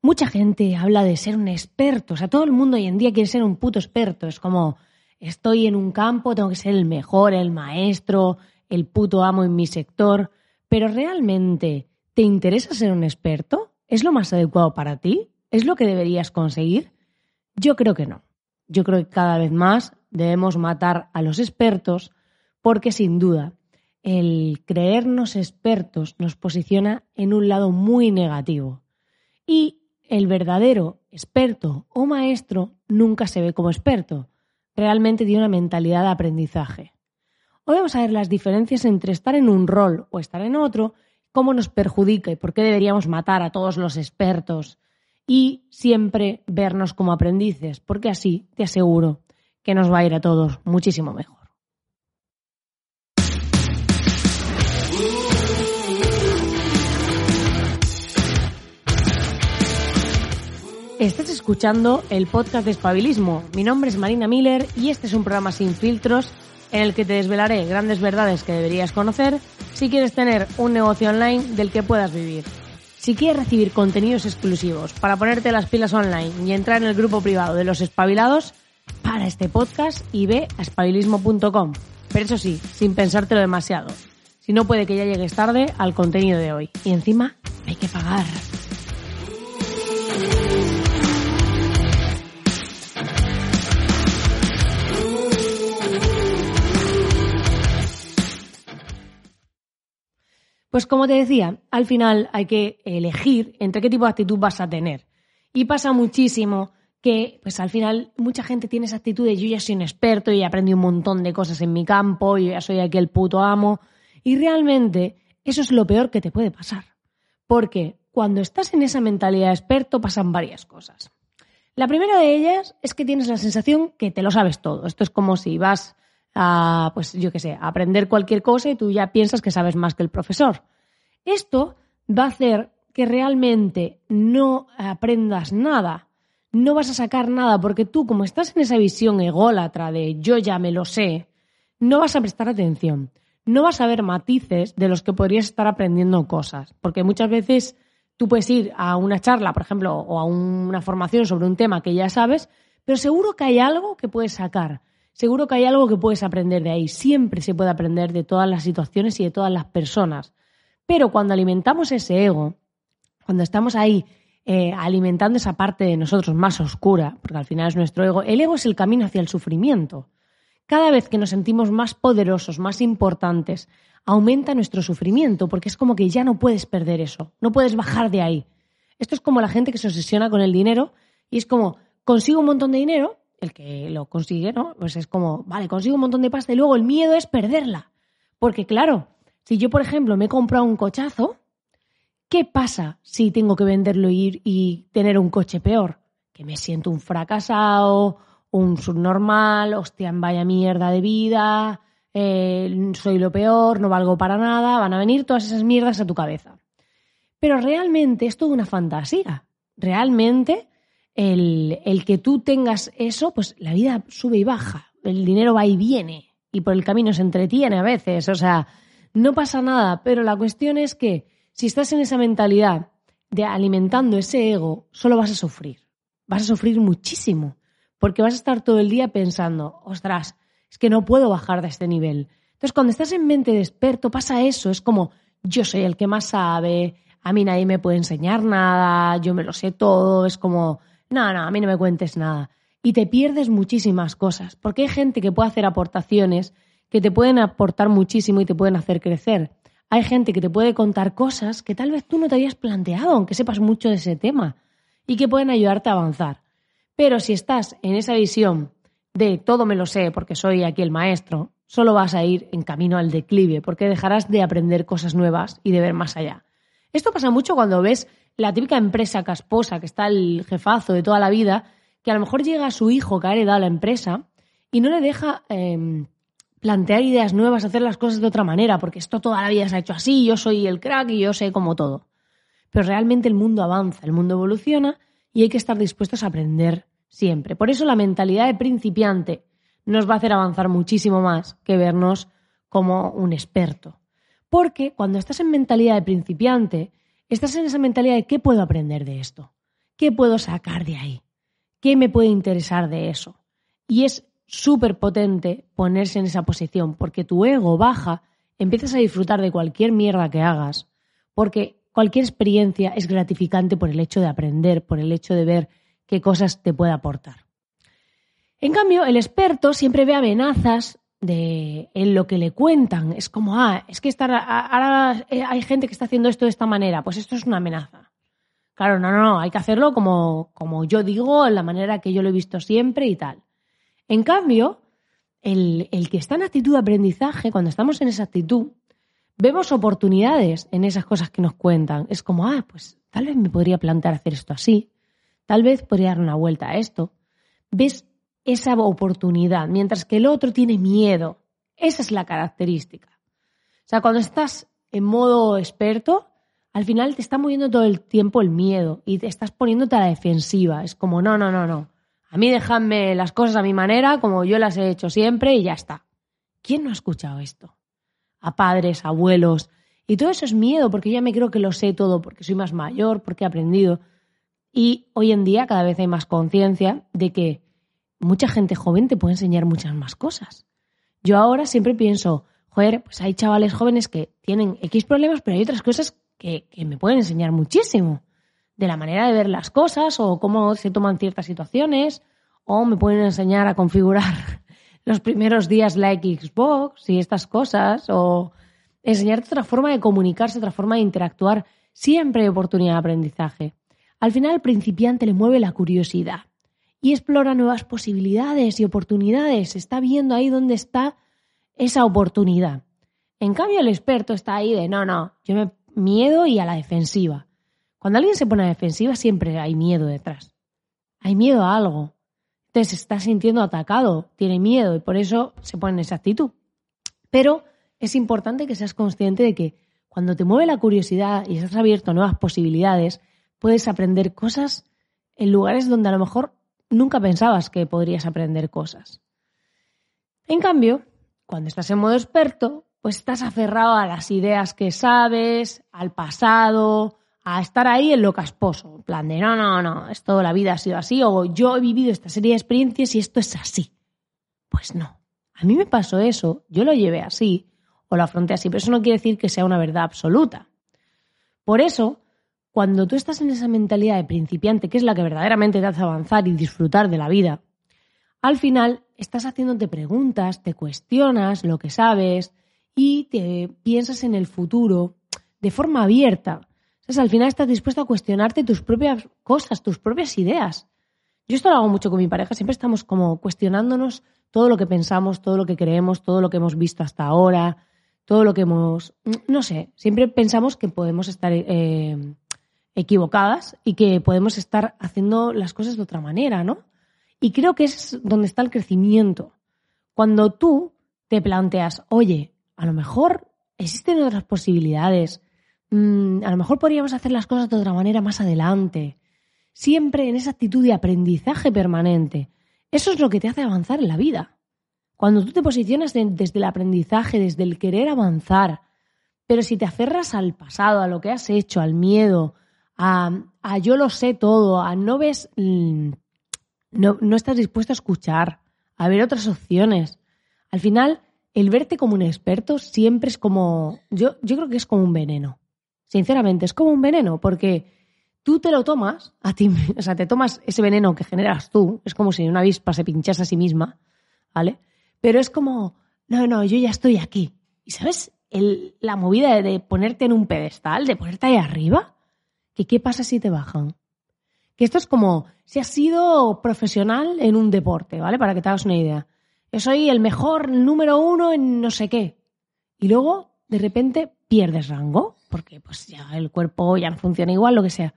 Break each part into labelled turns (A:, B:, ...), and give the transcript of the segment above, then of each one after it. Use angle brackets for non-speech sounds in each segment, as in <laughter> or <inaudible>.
A: Mucha gente habla de ser un experto, o sea, todo el mundo hoy en día quiere ser un puto experto, es como estoy en un campo, tengo que ser el mejor, el maestro, el puto amo en mi sector, pero realmente, ¿te interesa ser un experto? ¿Es lo más adecuado para ti? ¿Es lo que deberías conseguir? Yo creo que no. Yo creo que cada vez más debemos matar a los expertos porque sin duda el creernos expertos nos posiciona en un lado muy negativo. Y el verdadero experto o maestro nunca se ve como experto. Realmente tiene una mentalidad de aprendizaje. Hoy vamos a ver las diferencias entre estar en un rol o estar en otro, cómo nos perjudica y por qué deberíamos matar a todos los expertos y siempre vernos como aprendices, porque así te aseguro que nos va a ir a todos muchísimo mejor. Estás escuchando el podcast de Espabilismo. Mi nombre es Marina Miller y este es un programa sin filtros en el que te desvelaré grandes verdades que deberías conocer si quieres tener un negocio online del que puedas vivir. Si quieres recibir contenidos exclusivos para ponerte las pilas online y entrar en el grupo privado de los espabilados, para este podcast y ve a espabilismo.com. Pero eso sí, sin pensártelo demasiado. Si no puede que ya llegues tarde al contenido de hoy. Y encima hay que pagar. Pues como te decía, al final hay que elegir entre qué tipo de actitud vas a tener. Y pasa muchísimo que, pues al final, mucha gente tiene esa actitud de yo ya soy un experto y he aprendido un montón de cosas en mi campo, yo ya soy aquel puto amo. Y realmente eso es lo peor que te puede pasar. Porque cuando estás en esa mentalidad de experto pasan varias cosas. La primera de ellas es que tienes la sensación que te lo sabes todo. Esto es como si vas a, pues yo qué sé, a aprender cualquier cosa y tú ya piensas que sabes más que el profesor. Esto va a hacer que realmente no aprendas nada, no vas a sacar nada, porque tú, como estás en esa visión ególatra de yo ya me lo sé, no vas a prestar atención, no vas a ver matices de los que podrías estar aprendiendo cosas, porque muchas veces tú puedes ir a una charla, por ejemplo, o a una formación sobre un tema que ya sabes, pero seguro que hay algo que puedes sacar seguro que hay algo que puedes aprender de ahí. Siempre se puede aprender de todas las situaciones y de todas las personas. Pero cuando alimentamos ese ego, cuando estamos ahí eh, alimentando esa parte de nosotros más oscura, porque al final es nuestro ego, el ego es el camino hacia el sufrimiento. Cada vez que nos sentimos más poderosos, más importantes, aumenta nuestro sufrimiento, porque es como que ya no puedes perder eso, no puedes bajar de ahí. Esto es como la gente que se obsesiona con el dinero y es como, consigo un montón de dinero, el que lo consigue, ¿no? Pues es como, vale, consigo un montón de pasta y luego el miedo es perderla. Porque claro, si yo, por ejemplo, me he comprado un cochazo, ¿qué pasa si tengo que venderlo y, y tener un coche peor? Que me siento un fracasado, un subnormal, hostia, vaya mierda de vida, eh, soy lo peor, no valgo para nada, van a venir todas esas mierdas a tu cabeza. Pero realmente es toda una fantasía. Realmente el, que tú tengas eso, pues la vida sube y baja, el dinero va y viene y por el camino se entretiene a veces, o sea, no pasa nada, pero la cuestión es que si estás en esa mentalidad de alimentando ese ego, solo vas a sufrir, vas a sufrir muchísimo, porque vas a estar todo el día pensando, ostras, es que no puedo bajar de este nivel. Entonces, cuando estás en mente de pasa eso, es como, yo soy el que más sabe, a mí nadie me puede enseñar nada, yo me lo sé todo, es como, no, no, a mí no me cuentes nada. Y te pierdes muchísimas cosas, porque hay gente que puede hacer aportaciones que te pueden aportar muchísimo y te pueden hacer crecer. Hay gente que te puede contar cosas que tal vez tú no te habías planteado, aunque sepas mucho de ese tema, y que pueden ayudarte a avanzar. Pero si estás en esa visión de todo me lo sé porque soy aquí el maestro, solo vas a ir en camino al declive, porque dejarás de aprender cosas nuevas y de ver más allá. Esto pasa mucho cuando ves la típica empresa casposa que está el jefazo de toda la vida, que a lo mejor llega a su hijo que ha heredado la empresa y no le deja em, plantear ideas nuevas, hacer las cosas de otra manera, porque esto toda la vida se ha hecho así, yo soy el crack y yo sé como todo. Pero realmente el mundo avanza, el mundo evoluciona y hay que estar dispuestos a aprender siempre. Por eso la mentalidad de principiante nos va a hacer avanzar muchísimo más que vernos como un experto. Porque cuando estás en mentalidad de principiante, estás en esa mentalidad de qué puedo aprender de esto, ¿qué puedo sacar de ahí? ¿Qué me puede interesar de eso? Y es súper potente ponerse en esa posición, porque tu ego baja, empiezas a disfrutar de cualquier mierda que hagas, porque cualquier experiencia es gratificante por el hecho de aprender, por el hecho de ver qué cosas te puede aportar. En cambio, el experto siempre ve amenazas de, en lo que le cuentan. Es como, ah, es que ahora eh, hay gente que está haciendo esto de esta manera, pues esto es una amenaza. Claro, no, no, no, hay que hacerlo como, como yo digo, en la manera que yo lo he visto siempre y tal. En cambio, el, el, que está en actitud de aprendizaje, cuando estamos en esa actitud, vemos oportunidades en esas cosas que nos cuentan. Es como, ah, pues tal vez me podría plantear hacer esto así, tal vez podría dar una vuelta a esto. Ves esa oportunidad, mientras que el otro tiene miedo. Esa es la característica. O sea, cuando estás en modo experto, al final te está moviendo todo el tiempo el miedo y te estás poniéndote a la defensiva. Es como, no, no, no, no. A mí déjame las cosas a mi manera, como yo las he hecho siempre y ya está. ¿Quién no ha escuchado esto? A padres, abuelos. Y todo eso es miedo, porque ya me creo que lo sé todo, porque soy más mayor, porque he aprendido. Y hoy en día cada vez hay más conciencia de que mucha gente joven te puede enseñar muchas más cosas. Yo ahora siempre pienso, joder, pues hay chavales jóvenes que tienen X problemas, pero hay otras cosas que, me pueden enseñar muchísimo. De la manera de ver las cosas o cómo se toman ciertas situaciones, o me pueden enseñar a configurar <laughs> los primeros días la Xbox y estas cosas, o enseñarte otra forma de comunicarse, otra forma de interactuar. Siempre hay oportunidad de aprendizaje. Al final, al principiante le mueve la curiosidad y explora nuevas posibilidades y oportunidades. Está viendo ahí dónde está esa oportunidad. En cambio, el experto está ahí de no, no, yo me miedo y a la defensiva. Cuando alguien se pone a la defensiva, siempre hay miedo detrás. Hay miedo a algo. Entonces está sintiendo atacado, tiene miedo y por eso se pone en esa actitud. Pero es importante que seas consciente de que cuando te mueve la curiosidad y estás abierto a nuevas posibilidades, puedes aprender cosas en lugares donde a lo mejor nunca pensabas que podrías aprender cosas. En cambio, cuando estás en modo experto, pues estás aferrado a las ideas que sabes, al pasado, a estar ahí en lo casposo, en plan de no, no, no, esto la vida ha sido así, o yo he vivido esta serie de experiencias y esto es así. Pues no. A mí me pasó eso, yo lo llevé así, o lo afronté así, pero eso no quiere decir que sea una verdad absoluta. Por eso, cuando tú estás en esa mentalidad de principiante, que es la que verdaderamente te hace avanzar y disfrutar de la vida, al final estás haciéndote preguntas, te cuestionas lo que sabes y te piensas en el futuro de forma abierta. al final estás dispuesto a cuestionarte tus propias cosas, tus propias ideas. Yo esto lo hago mucho con mi pareja, siempre estamos como cuestionándonos todo lo que pensamos, todo lo que creemos, todo lo que hemos visto hasta ahora, todo lo que hemos, no sé, siempre pensamos que podemos estar eh, equivocadas y que podemos estar haciendo las cosas de otra manera, ¿no? Y creo que es donde está el crecimiento. Cuando tú te planteas, oye, a lo mejor existen otras posibilidades, mm, a lo mejor podríamos hacer las cosas de otra manera más adelante, siempre en esa actitud de aprendizaje permanente. Eso es lo que te hace avanzar en la vida. Cuando tú te posicionas desde el aprendizaje, desde el querer avanzar, pero si te aferras al pasado, a lo que has hecho, al miedo, a, yo lo sé todo, a no ves, mm, no, no estás dispuesto a escuchar, a ver otras opciones. Al final, el verte como un experto siempre es como, yo, yo creo que es como un veneno. Sinceramente, es como un veneno, porque tú te lo tomas a ti, <laughs> o sea, te tomas ese veneno que generas tú, es como si una avispa se pinchase a sí misma, ¿vale? Pero es como, no, no, yo ya estoy aquí. ¿Y sabes el, la movida de, de ponerte en un pedestal, de ponerte ahí arriba? Qué pasa si te bajan? Que esto es como si has sido profesional en un deporte, ¿vale? Para que te hagas una idea. Yo soy el mejor número uno en no sé qué. Y luego, de repente, pierdes rango, porque pues ya el cuerpo ya no funciona igual, lo que sea.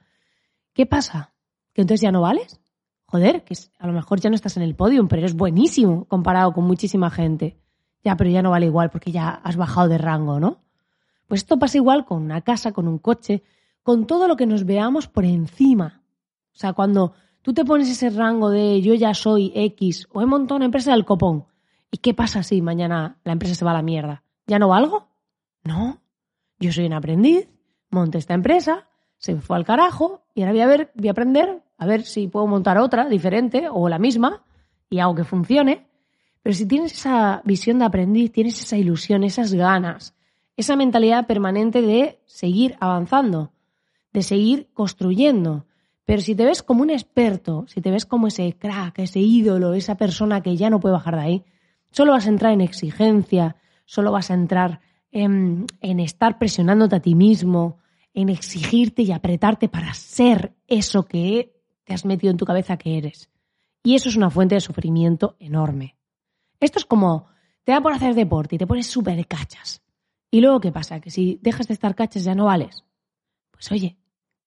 A: ¿Qué pasa? ¿Que entonces ya no vales? Joder, que a lo mejor ya no estás en el podium, pero eres buenísimo comparado con muchísima gente. Ya, pero ya no vale igual porque ya has bajado de rango, ¿no? Pues esto pasa igual con una casa, con un coche, con todo lo que nos veamos por encima. O sea, cuando tú te pones ese rango de yo ya soy X o he montado una empresa del copón, ¿y qué pasa si mañana la empresa se va a la mierda? ¿Ya no valgo? No. Yo soy un aprendiz, monté esta empresa, se me fue al carajo y ahora voy a ver, voy a aprender a ver si puedo montar otra diferente o la misma y hago que funcione. Pero si tienes esa visión de aprendiz, tienes esa ilusión, esas ganas, esa mentalidad permanente de seguir avanzando, de seguir construyendo. Pero si te ves como un experto, si te ves como ese crack, ese ídolo, esa persona que ya no puede bajar de ahí, solo vas a entrar en exigencia, solo vas a entrar en, en estar presionándote a ti mismo, en exigirte y apretarte para ser eso que te has metido en tu cabeza que eres. Y eso es una fuente de sufrimiento enorme. Esto es como, te da por hacer deporte y te pones súper cachas. Y luego, ¿qué pasa? Que si dejas de estar cachas ya no vales. Pues oye,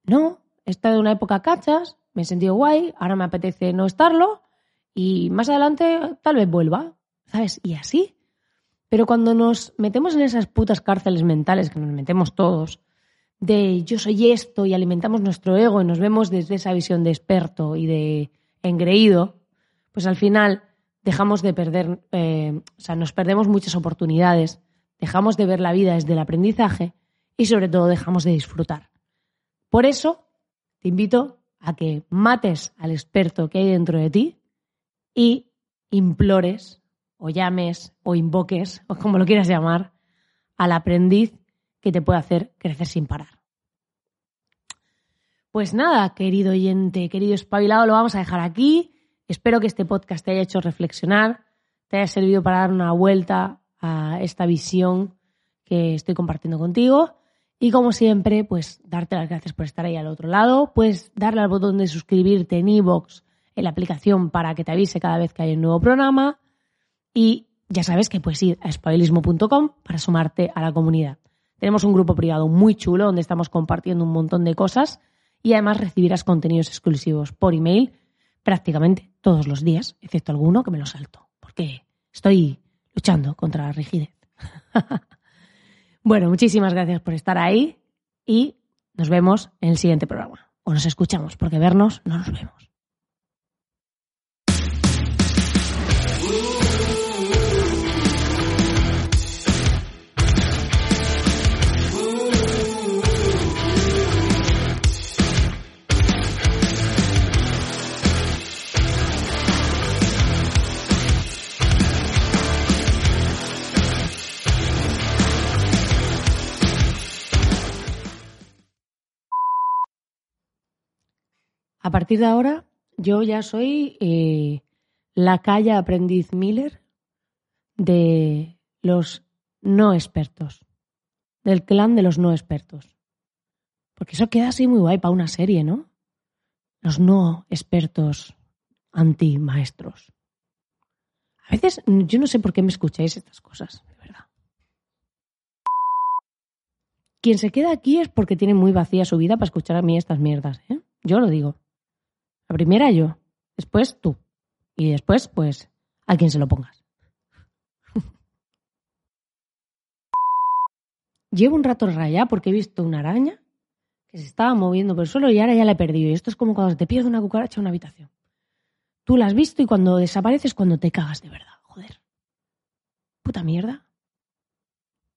A: no, he estado en una época cachas, me he sentido guay, ahora me apetece no estarlo y más adelante tal vez vuelva, ¿sabes? Y así. Pero cuando nos metemos en esas putas cárceles mentales que nos metemos todos, de yo soy esto y alimentamos nuestro ego y nos vemos desde esa visión de experto y de engreído, pues al final dejamos de perder, eh, o sea, nos perdemos muchas oportunidades, dejamos de ver la vida desde el aprendizaje y sobre todo dejamos de disfrutar. Por eso te invito a que mates al experto que hay dentro de ti y implores o llames o invoques, o como lo quieras llamar, al aprendiz que te puede hacer crecer sin parar. Pues nada, querido oyente, querido espabilado, lo vamos a dejar aquí. Espero que este podcast te haya hecho reflexionar, te haya servido para dar una vuelta a esta visión que estoy compartiendo contigo. Y como siempre, pues darte las gracias por estar ahí al otro lado. Puedes darle al botón de suscribirte en iVoox, en la aplicación, para que te avise cada vez que hay un nuevo programa. Y ya sabes que puedes ir a espabilismo.com para sumarte a la comunidad. Tenemos un grupo privado muy chulo donde estamos compartiendo un montón de cosas y además recibirás contenidos exclusivos por email prácticamente todos los días, excepto alguno que me lo salto, porque estoy luchando contra la rigidez. <laughs> bueno, muchísimas gracias por estar ahí y nos vemos en el siguiente programa. O nos escuchamos, porque vernos no nos vemos. Partir de ahora, yo ya soy eh, la calle aprendiz Miller de los no expertos, del clan de los no expertos. Porque eso queda así muy guay para una serie, ¿no? Los no expertos anti-maestros. A veces yo no sé por qué me escucháis estas cosas, de verdad. Quien se queda aquí es porque tiene muy vacía su vida para escuchar a mí estas mierdas, ¿eh? Yo lo digo. La primera yo, después tú. Y después, pues, a quien se lo pongas. <laughs> Llevo un rato rayada porque he visto una araña que se estaba moviendo por el suelo y ahora ya la he perdido. Y esto es como cuando te pierdes una cucaracha en una habitación. Tú la has visto y cuando desapareces cuando te cagas de verdad. Joder. Puta mierda.